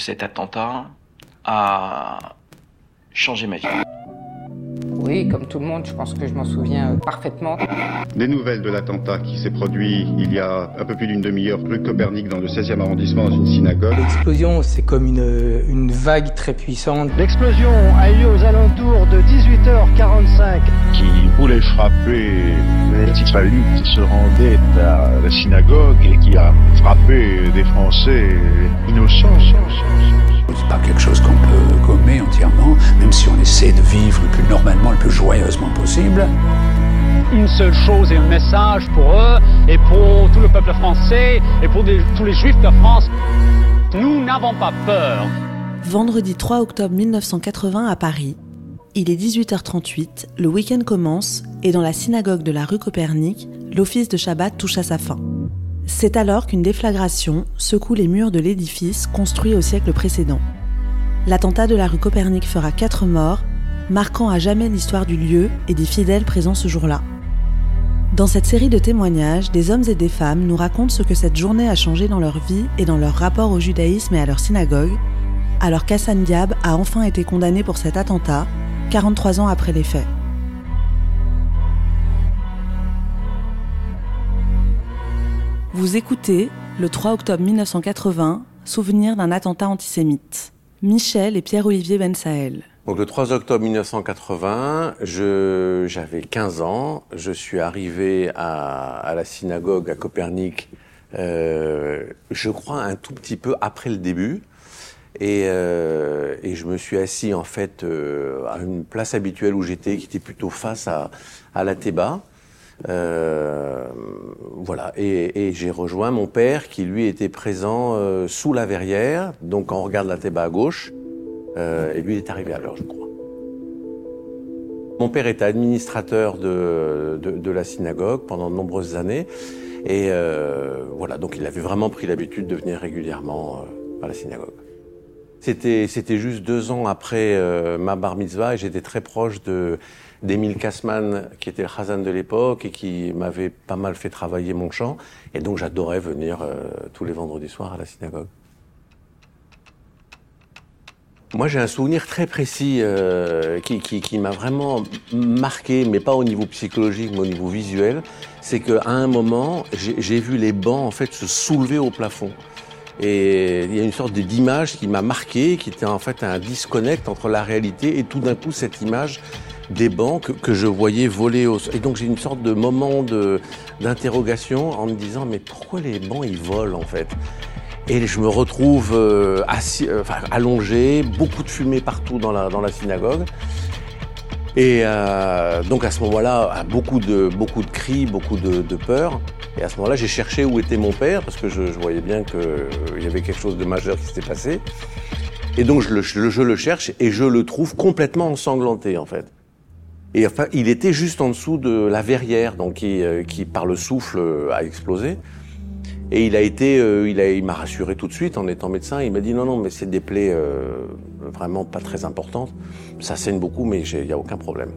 Cet attentat a changé ma vie. Oui, comme tout le monde, je pense que je m'en souviens parfaitement. Des nouvelles de l'attentat qui s'est produit il y a un peu plus d'une demi-heure rue Copernic dans le 16e arrondissement dans une synagogue. L'explosion, c'est comme une, une vague très puissante. L'explosion a eu lieu aux alentours de 18h45. Qui voulait frapper les petits qui se rendaient à la synagogue et qui a des Français innocents. C'est pas quelque chose qu'on peut gommer entièrement, même si on essaie de vivre le plus normalement, le plus joyeusement possible. Une seule chose et un message pour eux et pour tout le peuple français et pour des, tous les juifs de France. Nous n'avons pas peur. Vendredi 3 octobre 1980 à Paris, il est 18h38, le week-end commence et dans la synagogue de la rue Copernic, l'office de Shabbat touche à sa fin. C'est alors qu'une déflagration secoue les murs de l'édifice construit au siècle précédent. L'attentat de la rue Copernic fera quatre morts, marquant à jamais l'histoire du lieu et des fidèles présents ce jour-là. Dans cette série de témoignages, des hommes et des femmes nous racontent ce que cette journée a changé dans leur vie et dans leur rapport au judaïsme et à leur synagogue, alors qu'Hassan Diab a enfin été condamné pour cet attentat, 43 ans après les faits. Vous écoutez, le 3 octobre 1980, souvenir d'un attentat antisémite. Michel et Pierre-Olivier Bensaël. Donc le 3 octobre 1980, j'avais 15 ans, je suis arrivé à, la synagogue à Copernic, euh, je crois un tout petit peu après le début, et, euh, je me suis assis en fait euh, à une place habituelle où j'étais, qui était plutôt face à, la Théba. Voilà, et, j'ai rejoint mon père qui lui était présent euh, sous la verrière, donc on regarde la Théba à gauche, euh, et lui il est arrivé à l'heure, je crois. Mon père était administrateur de, de, de la synagogue pendant de nombreuses années, et euh, voilà, donc il avait vraiment pris l'habitude de venir régulièrement à la synagogue. C'était c'était juste deux ans après ma bar mitzvah, et j'étais très proche de d'Émile Kassman, qui était le Khazan de l'époque et qui m'avait pas mal fait travailler mon chant. Et donc j'adorais venir euh, tous les vendredis soirs à la synagogue. Moi j'ai un souvenir très précis euh, qui, qui, qui m'a vraiment marqué, mais pas au niveau psychologique, mais au niveau visuel. C'est qu'à un moment, j'ai vu les bancs en fait se soulever au plafond. Et il y a une sorte d'image qui m'a marqué, qui était en fait un disconnect entre la réalité et tout d'un coup cette image des bancs que, que, je voyais voler au Et donc j'ai une sorte de moment d'interrogation en me disant mais pourquoi les bancs ils volent en fait? Et je me retrouve euh, assis, euh, enfin, allongé, beaucoup de fumée partout dans la, dans la synagogue. Et euh, donc à ce moment-là, beaucoup de, beaucoup de cris, beaucoup de, de peur. Et à ce moment-là, j'ai cherché où était mon père parce que je, je voyais bien qu'il euh, y avait quelque chose de majeur qui s'était passé. Et donc je le, je le cherche et je le trouve complètement ensanglanté en fait. Et enfin, il était juste en dessous de la verrière, donc qui, euh, qui par le souffle euh, a explosé. Et il a été, euh, il a, il m'a rassuré tout de suite en étant médecin. Il m'a dit non, non, mais c'est des plaies euh, vraiment pas très importantes. Ça saigne beaucoup, mais il n'y a aucun problème.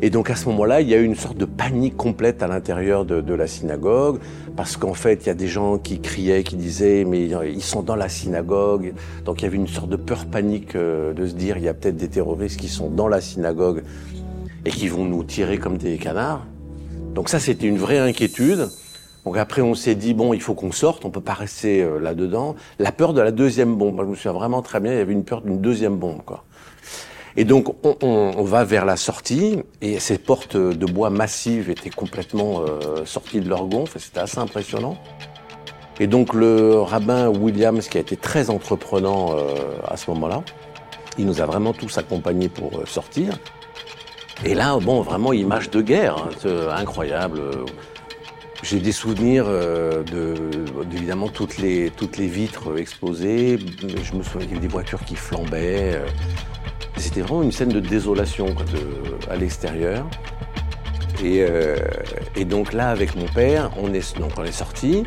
Et donc à ce moment-là, il y a eu une sorte de panique complète à l'intérieur de, de, la synagogue, parce qu'en fait, il y a des gens qui criaient, qui disaient, mais ils sont dans la synagogue. Donc il y avait une sorte de peur panique de se dire, il y a peut-être des terroristes qui sont dans la synagogue et qui vont nous tirer comme des canards. Donc ça, c'était une vraie inquiétude. Donc après, on s'est dit, bon, il faut qu'on sorte, on peut pas rester euh, là-dedans. La peur de la deuxième bombe. Moi, je me souviens vraiment très bien, il y avait une peur d'une deuxième bombe, quoi. Et donc, on, on, on, va vers la sortie, et ces portes de bois massives étaient complètement euh, sorties de leur gonfle, c'était assez impressionnant. Et donc, le rabbin Williams, qui a été très entreprenant euh, à ce moment-là, il nous a vraiment tous accompagnés pour euh, sortir. Et là, bon, vraiment, image de guerre, hein, incroyable. J'ai des souvenirs euh, de, évidemment, toutes les, toutes les vitres explosées. Je me souviens qu'il y avait des voitures qui flambaient. C'était vraiment une scène de désolation quoi, de, à l'extérieur. Et, euh, et, donc là, avec mon père, on est, donc on est sorti.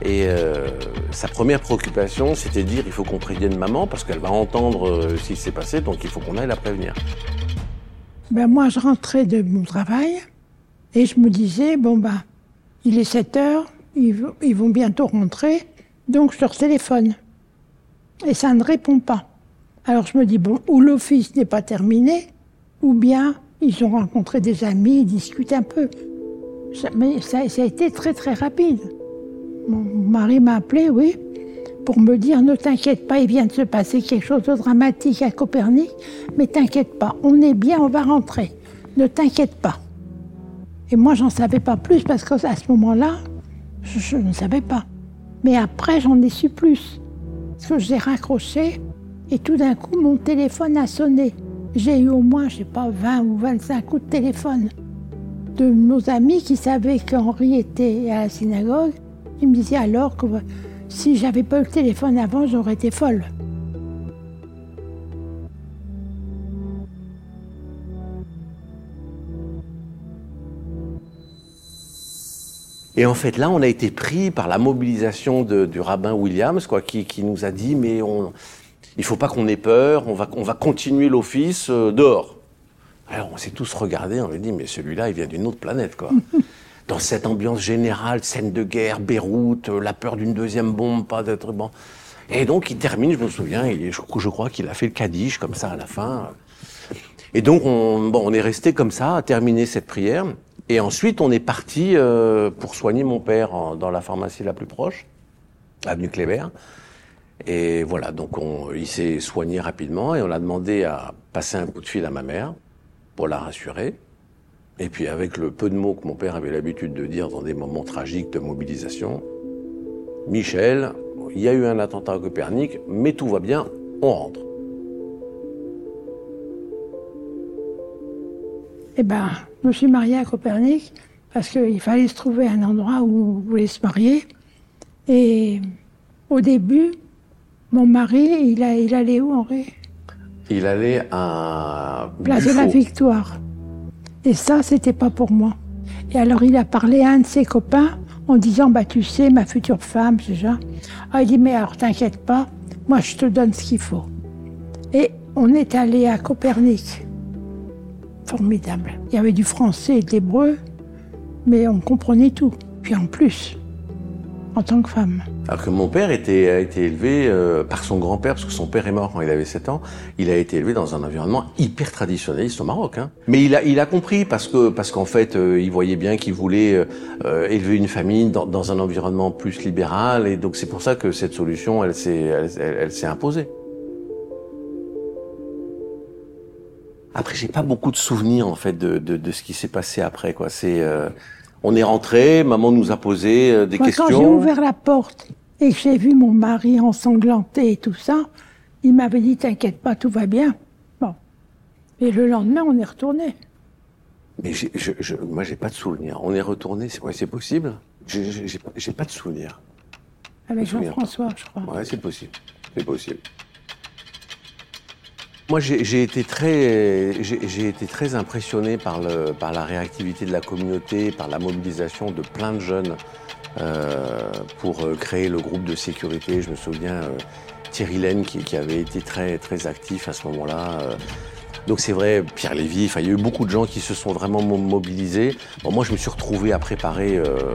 Et euh, sa première préoccupation, c'était de dire il faut qu'on prévienne maman parce qu'elle va entendre euh, ce qui s'est passé, donc il faut qu'on aille la prévenir. Ben moi, je rentrais de mon travail et je me disais, bon, bah, il est 7 heures, ils, vont bientôt rentrer, donc je leur téléphone. Et ça ne répond pas. Alors je me dis, bon, ou l'office n'est pas terminé, ou bien ils ont rencontré des amis, ils discutent un peu. mais ça, a été très très rapide. Mon mari m'a appelé, oui, pour me dire ne t'inquiète pas, il vient de se passer quelque chose de dramatique à Copernic, mais t'inquiète pas, on est bien, on va rentrer. Ne t'inquiète pas. Et moi, j'en savais pas plus parce qu'à ce moment-là, je, ne savais pas. Mais après, j'en ai su plus. Parce que j'ai raccroché et tout d'un coup, mon téléphone a sonné. J'ai eu au moins, je sais pas, 20 ou 25 coups de téléphone de nos amis qui savaient qu'Henri était à la synagogue. Ils me disaient alors que si j'avais pas eu le téléphone avant, j'aurais été folle. Et en fait, là, on a été pris par la mobilisation du rabbin Williams, quoi, qui, nous a dit, mais on, il faut pas qu'on ait peur, on va, on va continuer l'office euh, dehors. Alors, on s'est tous regardés, on a dit, mais celui-là, il vient d'une autre planète, quoi. Dans cette ambiance générale, scène de guerre, Beyrouth, euh, la peur d'une deuxième bombe, pas d'être bon. Et donc, il termine, je me souviens, je, je crois qu'il a fait le Kaddish, comme ça, à la fin. Et donc, on, bon, on est resté comme ça, à terminer cette prière. Et ensuite, on est parti euh, pour soigner mon père dans la pharmacie la plus proche, avenue Kléber. Et voilà, donc on, il s'est soigné rapidement et on a demandé à passer un coup de fil à ma mère pour la rassurer. Et puis avec le peu de mots que mon père avait l'habitude de dire dans des moments tragiques de mobilisation, Michel, il y a eu un attentat à Copernic, mais tout va bien, on rentre. Eh ben, je me suis mariée à Copernic parce qu'il fallait se trouver un endroit où on voulait se marier. Et au début, mon mari, il, a, il allait où, Henri? Il allait à... Place de la Victoire. Et ça, c'était pas pour moi. Et alors, il a parlé à un de ses copains en disant, bah, tu sais, ma future femme, déjà. Ah, il dit, mais alors, t'inquiète pas, moi, je te donne ce qu'il faut. Et on est allé à Copernic formidable. Il y avait du français et de l'hébreu, mais on comprenait tout. Puis en plus, en tant que femme. Alors que mon père était, a été élevé euh, par son grand-père, parce que son père est mort quand il avait 7 ans, il a été élevé dans un environnement hyper traditionnaliste au Maroc. Hein. Mais il a, il a compris, parce parce qu'en fait, euh, il voyait bien qu'il voulait euh, élever une famille dans, dans, un environnement plus libéral, et donc c'est pour ça que cette solution, elle s'est elle, elle s'est imposée. Après, j'ai pas beaucoup de souvenirs en fait de, de, de ce qui s'est passé après. Quoi. C'est, euh, on est rentré, maman nous a posé euh, des questions. Quand j'ai ouvert la porte et que j'ai vu mon mari ensanglanté et tout ça, il m'avait dit t'inquiète pas, tout va bien. Bon. Et le lendemain, on est retourné. Mais je, je, moi, j'ai pas de souvenirs. On est retourné, c'est, ouais, c'est possible? J'ai, j'ai, pas de souvenirs. Avec Jean-François, je crois. Ouais, c'est possible. C'est possible. Moi, j'ai été très, j'ai été très impressionné par, le, par la réactivité de la communauté, par la mobilisation de plein de jeunes euh, pour euh, créer le groupe de sécurité. Je me souviens euh, Thierry Laine qui, qui, avait été très très actif à ce moment-là. Euh, donc c'est vrai, Pierre Lévy, il y a eu beaucoup de gens qui se sont vraiment mobilisés. Bon, moi, je me suis retrouvé à préparer euh,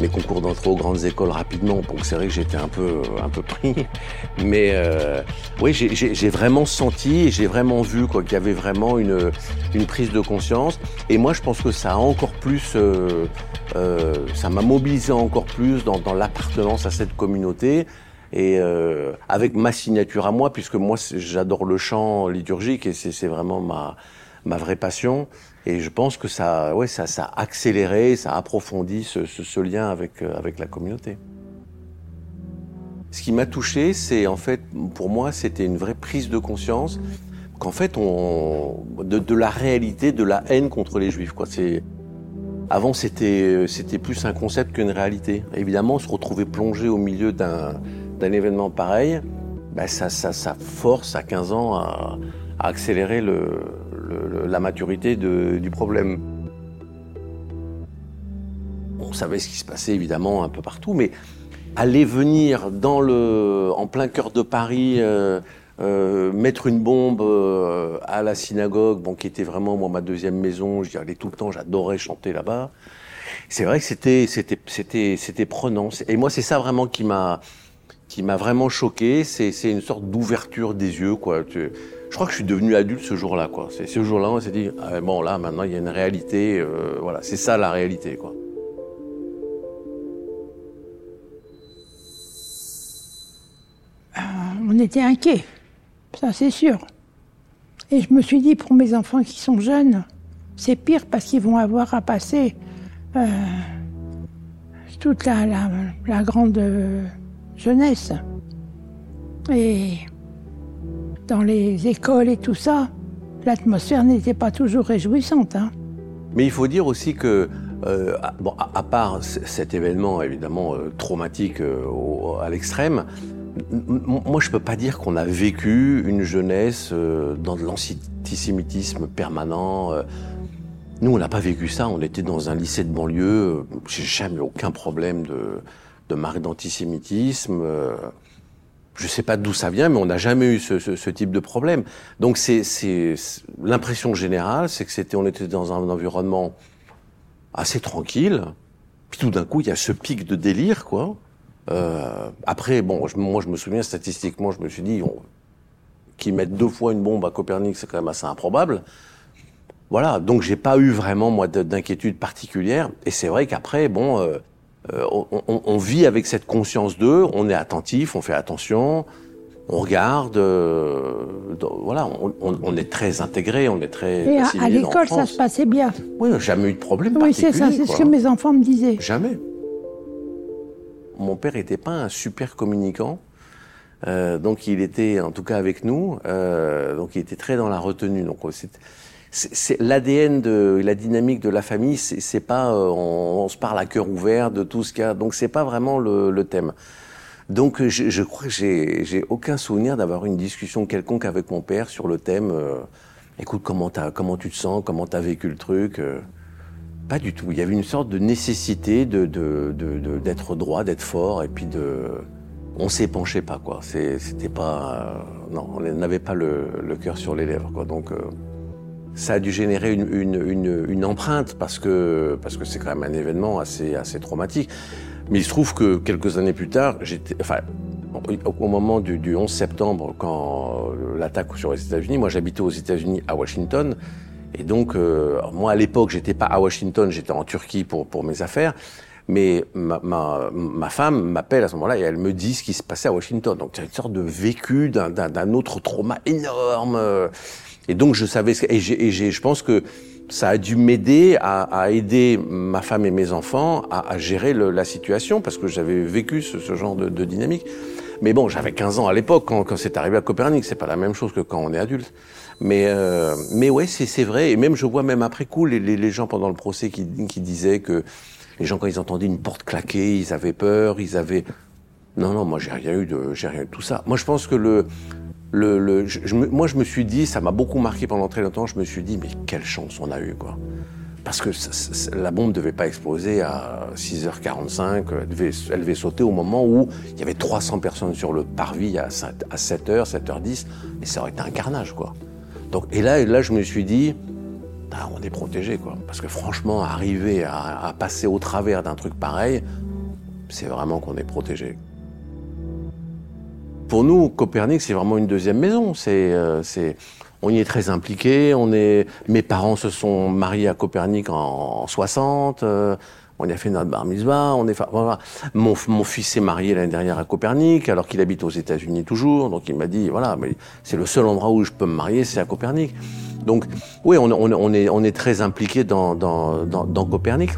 mes concours d'entrée aux grandes écoles rapidement, donc c'est vrai que j'étais un peu, un peu pris. Mais euh, oui, j'ai vraiment senti et j'ai vraiment vu qu'il y avait vraiment une, une prise de conscience. Et moi, je pense que ça a encore plus, euh, euh ça m'a mobilisé encore plus dans, dans l'appartenance à cette communauté et euh, avec ma signature à moi, puisque moi j'adore le chant liturgique et c'est vraiment ma, ma vraie passion. Et je pense que ça, ouais, ça, a accéléré, ça a approfondi ce, lien avec, euh, avec la communauté. Ce qui m'a touché, c'est en fait, pour moi, c'était une vraie prise de conscience qu'en fait, on, de, la réalité, de la haine contre les juifs. Quoi. Avant, c'était plus un concept qu'une réalité. Évidemment, on se retrouvait plongé au milieu d'un, d'un événement pareil, ben ça, force à 15 ans à, accélérer la maturité du problème. On savait ce qui se passait évidemment un peu partout, mais aller venir en plein cœur de Paris, euh, euh, mettre une bombe euh, à la synagogue, qui était vraiment moi ma deuxième maison, j'y allais tout le temps, j'adorais chanter là-bas. C'est vrai que c'était c'était c'était prenant. Et moi c'est ça vraiment qui m'a qui m'a vraiment choqué, c'est une sorte d'ouverture des yeux, quoi. je crois que je suis devenu adulte ce jour-là. C'est ce jour-là, on s'est dit, ah, bon, là, maintenant, il y a une réalité, euh, voilà, c'est ça la réalité, quoi. Euh, on était inquiets, ça c'est sûr. Et je me suis dit, pour mes enfants qui sont jeunes, c'est pire parce qu'ils vont avoir à passer euh, toute la, grande jeunesse. Et dans les écoles et tout ça, l'atmosphère n'était pas toujours réjouissante. Hein. Mais il faut dire aussi que, euh, bon, à, part cet événement évidemment euh, traumatique à l'extrême, moi je peux pas dire qu'on a vécu une jeunesse dans de l'antisémitisme permanent. Nous, on n'a pas vécu ça. On était dans un lycée de banlieue. J'ai jamais eu aucun problème de, de marque d'antisémitisme. Je ne sais pas d'où ça vient, mais on n'a jamais eu ce, type de problème. Donc, c'est l'impression générale, c'est que c'était, on était dans un environnement assez tranquille. Puis tout d'un coup, il y a ce pic de délire, quoi. Euh, après, bon, moi, je me souviens statistiquement, je me suis dit, qu'ils mettent deux fois une bombe à Copernic, c'est quand même assez improbable. Voilà, donc j'ai pas eu vraiment moi d'inquiétude particulière. Et c'est vrai qu'après, bon, euh, euh, on, vit avec cette conscience d'eux, on est attentif, on fait attention, on regarde, euh, voilà, on, est très intégré, on est très. Et à, l'école, ça se passait bien. Oui, jamais eu de problème. Oui, c'est ça, c'est ce que mes enfants me disaient. Jamais. Mon père n'était pas un super communicant. donc il était, en tout cas avec nous, donc il était très dans la retenue. Donc c'est l'ADN de la dynamique de la famille. C'est pas euh, on, se parle à cœur ouvert de tout ce qu'il y a. Donc c'est pas vraiment le, le thème. Donc je, je crois que j'ai aucun souvenir d'avoir une discussion quelconque avec mon père sur le thème. Euh, écoute, comment as, comment tu te sens, comment t'as vécu le truc. Euh, pas du tout. Il y avait une sorte de nécessité de d'être droit, d'être fort, et puis de on s'épanchait pas quoi. C'était pas non, on n'avait pas le, le cœur sur les lèvres quoi. Donc ça a dû générer une, une, une, une empreinte parce que parce que c'est quand même un événement assez assez traumatique. Mais il se trouve que quelques années plus tard, j'étais, enfin, au moment du, du 11 septembre, quand l'attaque sur les États-Unis, moi j'habitais aux États-Unis à Washington, et donc euh, moi à l'époque j'étais pas à Washington, j'étais en Turquie pour pour mes affaires. Mais ma, ma, ma femme m'appelle à ce moment-là et elle me dit ce qui se passait à Washington. Donc c'est une sorte de vécu d'un autre trauma énorme. Et donc je savais, et, et je pense que ça a dû m'aider à, à, aider ma femme et mes enfants à, à gérer le, la situation parce que j'avais vécu ce, ce genre de, de, dynamique. Mais bon, j'avais 15 ans à l'époque quand, quand c'est arrivé à Copernic. C'est pas la même chose que quand on est adulte. Mais euh, mais ouais, c'est vrai. Et même je vois même après coup les, les, les gens pendant le procès qui, qui disaient que les gens quand ils entendaient une porte claquer, ils avaient peur, ils avaient non non, moi j'ai rien eu de j'ai rien eu de tout ça. Moi je pense que le moi, je me suis dit, ça m'a beaucoup marqué pendant très longtemps, je me suis dit, mais quelle chance on a eu, quoi. Parce que la bombe ne devait pas exploser à 6h45, elle devait, elle devait, sauter au moment où il y avait 300 personnes sur le parvis à, 7h, 7h10, et ça aurait été un carnage, quoi. Donc, et là, je me suis dit, ah, on est protégé, quoi. Parce que franchement, arriver à, à passer au travers d'un truc pareil, c'est vraiment qu'on est protégé. Pour nous, Copernic, c'est vraiment une deuxième maison. C'est, euh, c'est, on y est très impliqué. On est, mes parents se sont mariés à Copernic en, 60. Euh, on a fait notre bar mitzvah. On est, voilà. Mon, mon fils s'est marié l'année dernière à Copernic, alors qu'il habite aux États-Unis toujours. Donc il m'a dit, voilà, mais c'est le seul endroit où je peux me marier, c'est à Copernic. Donc oui, on, on, on, est, on est très impliqué dans, dans, dans Copernic.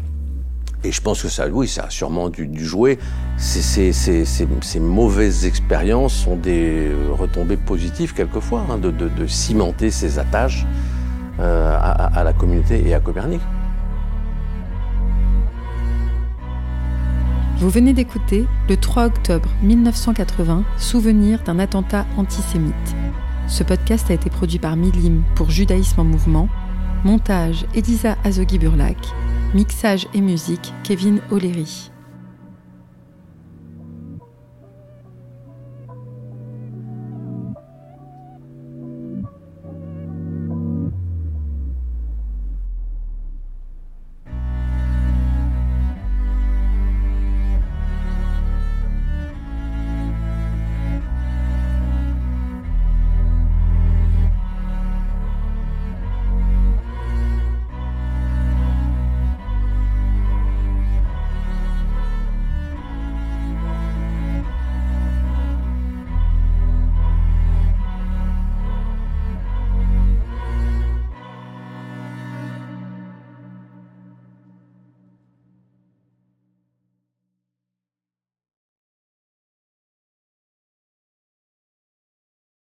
Et je pense que ça, oui, ça a sûrement dû, dû jouer. Ces, mauvaises expériences sont des retombées positives quelquefois, hein, de, cimenter ces attaches euh, à, la communauté et à Copernic. Vous venez d'écouter le 3 octobre 1980, souvenir d'un attentat antisémite. Ce podcast a été produit par Milim pour Judaïsme en mouvement. Montage Elisa Azogi-Burlac. Mixage et musique Kevin O'Leary.